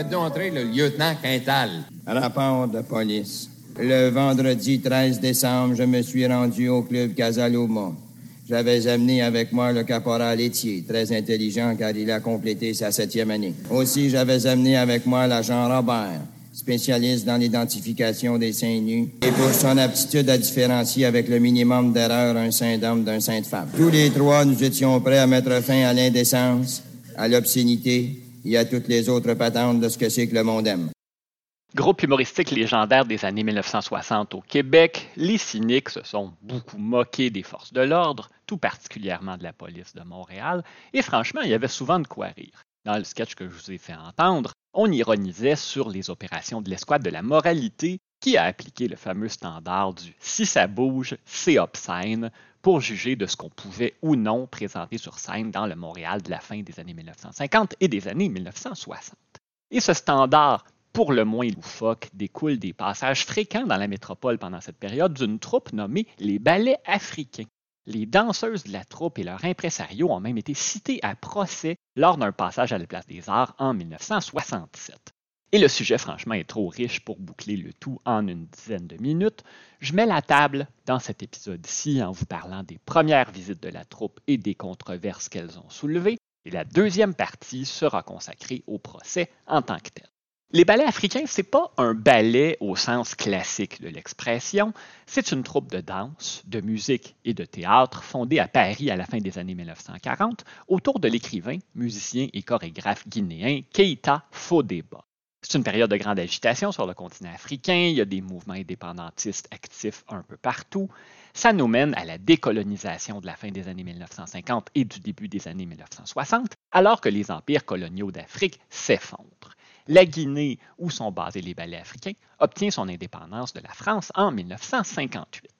Le lieutenant Quintal. Rapport de police. Le vendredi 13 décembre, je me suis rendu au club Casaluma. J'avais amené avec moi le caporal Etier, très intelligent car il a complété sa septième année. Aussi, j'avais amené avec moi l'agent Robert, spécialiste dans l'identification des seins nus, et pour son aptitude à différencier avec le minimum d'erreur un saint d'homme d'un saint de femme. Tous les trois, nous étions prêts à mettre fin à l'indécence, à l'obscénité et à toutes les autres patentes de ce que c'est que le monde aime. Groupe humoristique légendaire des années 1960 au Québec, les cyniques se sont beaucoup moqués des forces de l'ordre, tout particulièrement de la police de Montréal, et franchement, il y avait souvent de quoi rire. Dans le sketch que je vous ai fait entendre, on ironisait sur les opérations de l'escouade de la moralité qui a appliqué le fameux standard du si ça bouge, c'est obscène pour juger de ce qu'on pouvait ou non présenter sur scène dans le Montréal de la fin des années 1950 et des années 1960. Et ce standard pour le moins loufoque, découle des passages fréquents dans la métropole pendant cette période d'une troupe nommée les Ballets africains. Les danseuses de la troupe et leur impresario ont même été cités à procès lors d'un passage à la Place des Arts en 1967. Et le sujet, franchement, est trop riche pour boucler le tout en une dizaine de minutes. Je mets la table dans cet épisode-ci en vous parlant des premières visites de la troupe et des controverses qu'elles ont soulevées. Et la deuxième partie sera consacrée au procès en tant que tel. Les ballets africains, c'est pas un ballet au sens classique de l'expression, c'est une troupe de danse, de musique et de théâtre fondée à Paris à la fin des années 1940 autour de l'écrivain, musicien et chorégraphe guinéen Keita Fodeba. C'est une période de grande agitation sur le continent africain, il y a des mouvements indépendantistes actifs un peu partout. Ça nous mène à la décolonisation de la fin des années 1950 et du début des années 1960, alors que les empires coloniaux d'Afrique s'effondrent la Guinée, où sont basés les ballets africains, obtient son indépendance de la France en 1958.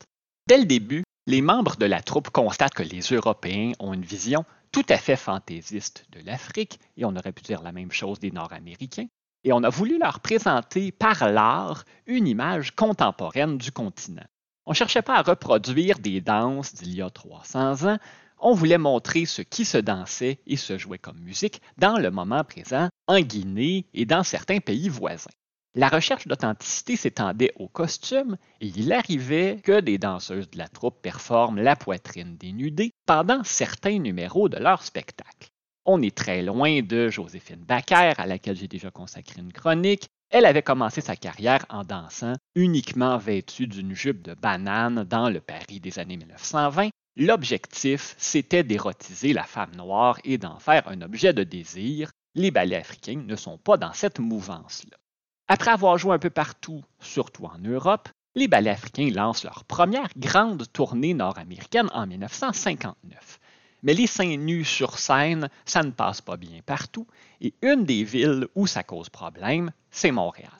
Dès le début, les membres de la troupe constatent que les Européens ont une vision tout à fait fantaisiste de l'Afrique, et on aurait pu dire la même chose des Nord-Américains, et on a voulu leur présenter par l'art une image contemporaine du continent. On ne cherchait pas à reproduire des danses d'il y a 300 ans, on voulait montrer ce qui se dansait et se jouait comme musique dans le moment présent en Guinée et dans certains pays voisins. La recherche d'authenticité s'étendait aux costumes et il arrivait que des danseuses de la troupe performent la poitrine dénudée pendant certains numéros de leur spectacle. On est très loin de Joséphine Baker, à laquelle j'ai déjà consacré une chronique. Elle avait commencé sa carrière en dansant uniquement vêtue d'une jupe de banane dans le Paris des années 1920 L'objectif, c'était d'érotiser la femme noire et d'en faire un objet de désir. Les ballets africains ne sont pas dans cette mouvance-là. Après avoir joué un peu partout, surtout en Europe, les ballets africains lancent leur première grande tournée nord-américaine en 1959. Mais les seins nus sur scène, ça ne passe pas bien partout, et une des villes où ça cause problème, c'est Montréal.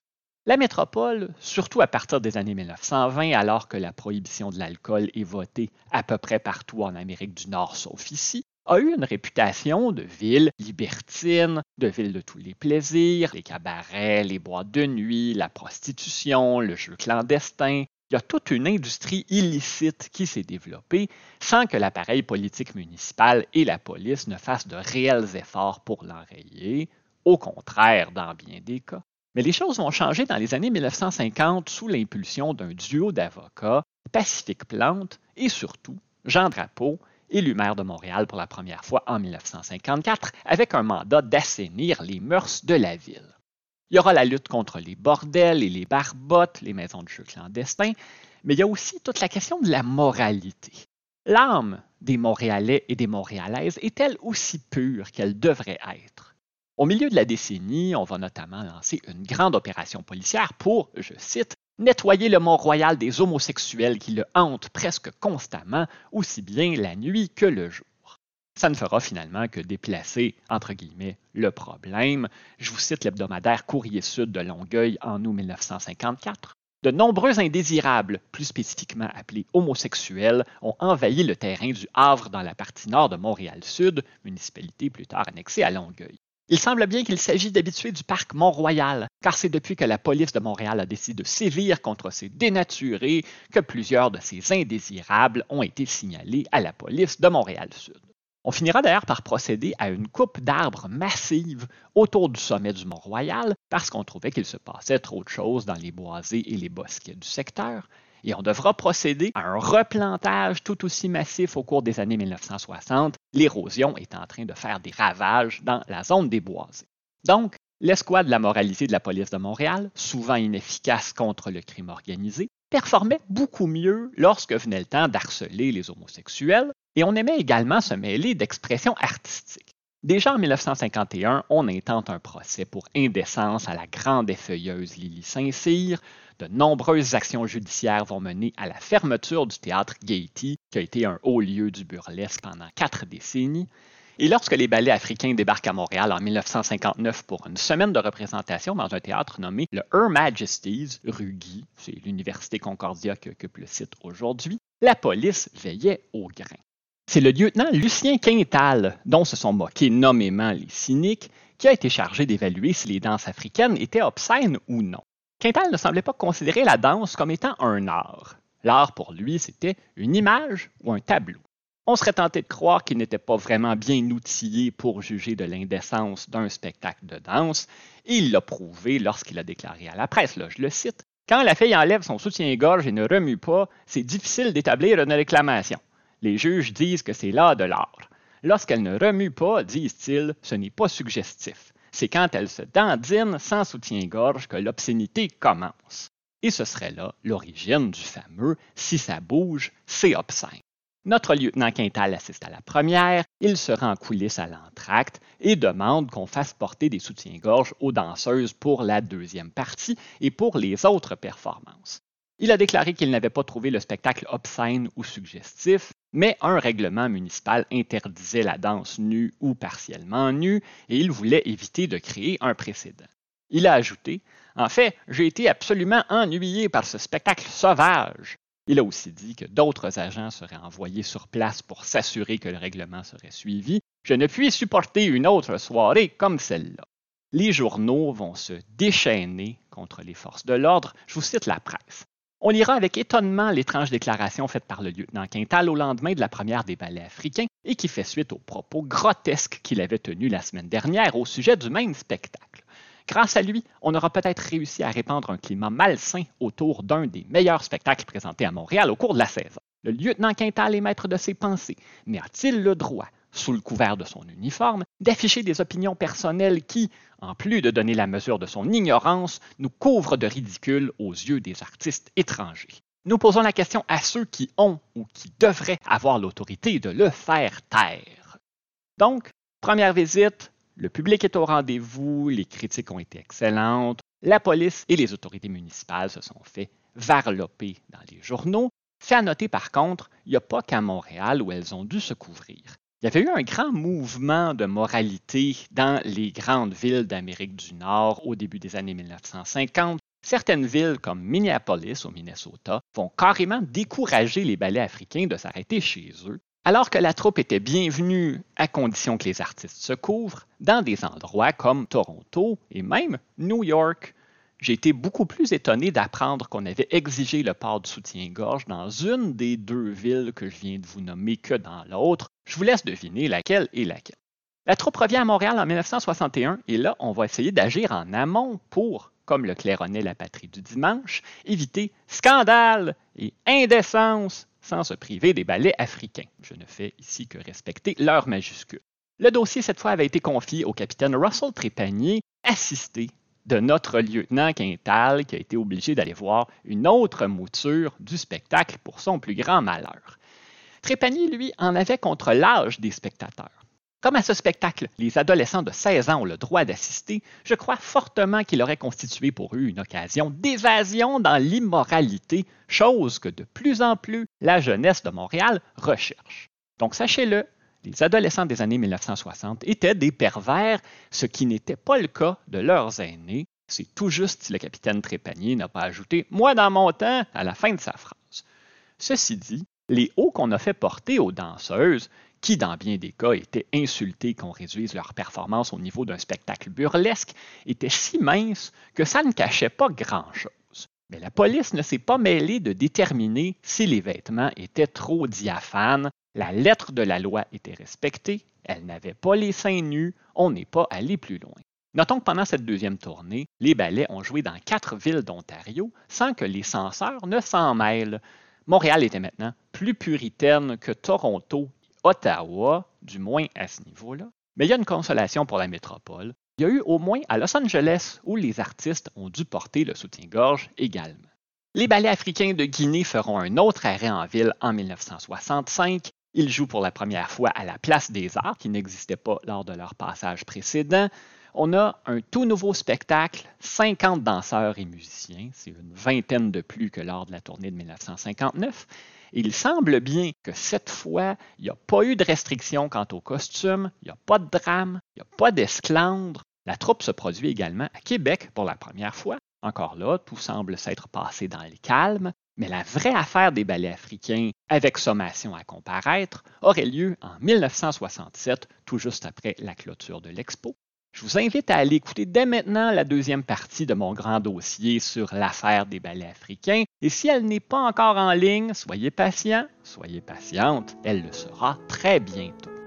La métropole, surtout à partir des années 1920, alors que la prohibition de l'alcool est votée à peu près partout en Amérique du Nord, sauf ici, a eu une réputation de ville libertine, de ville de tous les plaisirs, les cabarets, les boîtes de nuit, la prostitution, le jeu clandestin. Il y a toute une industrie illicite qui s'est développée sans que l'appareil politique municipal et la police ne fassent de réels efforts pour l'enrayer, au contraire dans bien des cas. Mais les choses vont changer dans les années 1950 sous l'impulsion d'un duo d'avocats, Pacifique Plante et surtout Jean Drapeau, élu maire de Montréal pour la première fois en 1954, avec un mandat d'assainir les mœurs de la ville. Il y aura la lutte contre les bordels et les barbottes, les maisons de jeux clandestins, mais il y a aussi toute la question de la moralité. L'âme des Montréalais et des Montréalaises est-elle aussi pure qu'elle devrait être? Au milieu de la décennie, on va notamment lancer une grande opération policière pour, je cite, nettoyer le Mont-Royal des homosexuels qui le hantent presque constamment, aussi bien la nuit que le jour. Ça ne fera finalement que déplacer, entre guillemets, le problème. Je vous cite l'hebdomadaire Courrier Sud de Longueuil en août 1954. De nombreux indésirables, plus spécifiquement appelés homosexuels, ont envahi le terrain du Havre dans la partie nord de Montréal-Sud, municipalité plus tard annexée à Longueuil. Il semble bien qu'il s'agit d'habitués du parc Mont-Royal, car c'est depuis que la police de Montréal a décidé de sévir contre ces dénaturés que plusieurs de ces indésirables ont été signalés à la police de Montréal-Sud. On finira d'ailleurs par procéder à une coupe d'arbres massive autour du sommet du Mont-Royal parce qu'on trouvait qu'il se passait trop de choses dans les boisés et les bosquets du secteur. Et on devra procéder à un replantage tout aussi massif au cours des années 1960, l'érosion est en train de faire des ravages dans la zone des boisés. Donc, l'escouade de la moralité de la police de Montréal, souvent inefficace contre le crime organisé, performait beaucoup mieux lorsque venait le temps d'harceler les homosexuels, et on aimait également se mêler d'expressions artistiques. Déjà en 1951, on intente un procès pour indécence à la grande effeuilleuse Lily Saint-Cyr. De nombreuses actions judiciaires vont mener à la fermeture du théâtre Gaiety, qui a été un haut lieu du burlesque pendant quatre décennies. Et lorsque les ballets africains débarquent à Montréal en 1959 pour une semaine de représentation dans un théâtre nommé le Her Majesty's, rue Guy, c'est l'Université Concordia qui occupe le site aujourd'hui, la police veillait au grain. C'est le lieutenant Lucien Quintal, dont se sont moqués nommément les cyniques, qui a été chargé d'évaluer si les danses africaines étaient obscènes ou non. Quintal ne semblait pas considérer la danse comme étant un art. L'art pour lui, c'était une image ou un tableau. On serait tenté de croire qu'il n'était pas vraiment bien outillé pour juger de l'indécence d'un spectacle de danse, il l'a prouvé lorsqu'il a déclaré à la presse, là, je le cite, Quand la fille enlève son soutien-gorge et ne remue pas, c'est difficile d'établir une réclamation. Les juges disent que c'est là de l'art. Lorsqu'elle ne remue pas, disent-ils, ce n'est pas suggestif. C'est quand elle se dandine sans soutien-gorge que l'obscénité commence. Et ce serait là l'origine du fameux Si ça bouge, c'est obscène. Notre lieutenant Quintal assiste à la première, il se rend en coulisses à l'entracte et demande qu'on fasse porter des soutiens-gorge aux danseuses pour la deuxième partie et pour les autres performances. Il a déclaré qu'il n'avait pas trouvé le spectacle obscène ou suggestif, mais un règlement municipal interdisait la danse nue ou partiellement nue et il voulait éviter de créer un précédent. Il a ajouté En fait, j'ai été absolument ennuyé par ce spectacle sauvage. Il a aussi dit que d'autres agents seraient envoyés sur place pour s'assurer que le règlement serait suivi. Je ne puis supporter une autre soirée comme celle-là. Les journaux vont se déchaîner contre les forces de l'ordre. Je vous cite la presse. On lira avec étonnement l'étrange déclaration faite par le lieutenant Quintal au lendemain de la première des ballets africains et qui fait suite aux propos grotesques qu'il avait tenus la semaine dernière au sujet du même spectacle. Grâce à lui, on aura peut-être réussi à répandre un climat malsain autour d'un des meilleurs spectacles présentés à Montréal au cours de la saison. Le lieutenant Quintal est maître de ses pensées, mais a-t-il le droit, sous le couvert de son uniforme, d'afficher des opinions personnelles qui, en plus de donner la mesure de son ignorance, nous couvrent de ridicule aux yeux des artistes étrangers? Nous posons la question à ceux qui ont ou qui devraient avoir l'autorité de le faire taire. Donc, première visite, le public est au rendez-vous, les critiques ont été excellentes, la police et les autorités municipales se sont fait varloper dans les journaux. C'est à noter par contre, il n'y a pas qu'à Montréal où elles ont dû se couvrir. Il y avait eu un grand mouvement de moralité dans les grandes villes d'Amérique du Nord au début des années 1950. Certaines villes comme Minneapolis au Minnesota vont carrément décourager les ballets africains de s'arrêter chez eux alors que la troupe était bienvenue à condition que les artistes se couvrent dans des endroits comme Toronto et même New York. J'ai été beaucoup plus étonné d'apprendre qu'on avait exigé le port du soutien-gorge dans une des deux villes que je viens de vous nommer que dans l'autre. Je vous laisse deviner laquelle est laquelle. La troupe revient à Montréal en 1961 et là, on va essayer d'agir en amont pour, comme le claironnait la patrie du dimanche, éviter scandale et indécence sans se priver des ballets africains. Je ne fais ici que respecter leur majuscule. Le dossier, cette fois, avait été confié au capitaine Russell Trépanier, assisté de notre lieutenant Quintal, qui a été obligé d'aller voir une autre mouture du spectacle pour son plus grand malheur. Trépanier, lui, en avait contre l'âge des spectateurs. Comme à ce spectacle, les adolescents de 16 ans ont le droit d'assister, je crois fortement qu'il aurait constitué pour eux une occasion d'évasion dans l'immoralité, chose que de plus en plus la jeunesse de Montréal recherche. Donc sachez-le, les adolescents des années 1960 étaient des pervers, ce qui n'était pas le cas de leurs aînés. C'est tout juste si le capitaine Trépanier n'a pas ajouté Moi dans mon temps à la fin de sa phrase. Ceci dit, les hauts qu'on a fait porter aux danseuses qui, dans bien des cas, étaient insultés qu'on réduise leur performance au niveau d'un spectacle burlesque, étaient si minces que ça ne cachait pas grand-chose. Mais la police ne s'est pas mêlée de déterminer si les vêtements étaient trop diaphanes. La lettre de la loi était respectée, elle n'avait pas les seins nus, on n'est pas allé plus loin. Notons que pendant cette deuxième tournée, les ballets ont joué dans quatre villes d'Ontario sans que les censeurs ne s'en mêlent. Montréal était maintenant plus puritaine que Toronto, Ottawa, du moins à ce niveau-là. Mais il y a une consolation pour la métropole. Il y a eu au moins à Los Angeles où les artistes ont dû porter le soutien-gorge également. Les ballets africains de Guinée feront un autre arrêt en ville en 1965. Ils jouent pour la première fois à la Place des Arts, qui n'existait pas lors de leur passage précédent. On a un tout nouveau spectacle, 50 danseurs et musiciens, c'est une vingtaine de plus que lors de la tournée de 1959. il semble bien que cette fois, il n'y a pas eu de restrictions quant aux costumes, il n'y a pas de drame, il n'y a pas d'esclandre. La troupe se produit également à Québec pour la première fois. Encore là, tout semble s'être passé dans le calme, mais la vraie affaire des ballets africains, avec sommation à comparaître, aurait lieu en 1967, tout juste après la clôture de l'expo. Je vous invite à aller écouter dès maintenant la deuxième partie de mon grand dossier sur l'affaire des ballets africains. Et si elle n'est pas encore en ligne, soyez patient, soyez patiente, elle le sera très bientôt.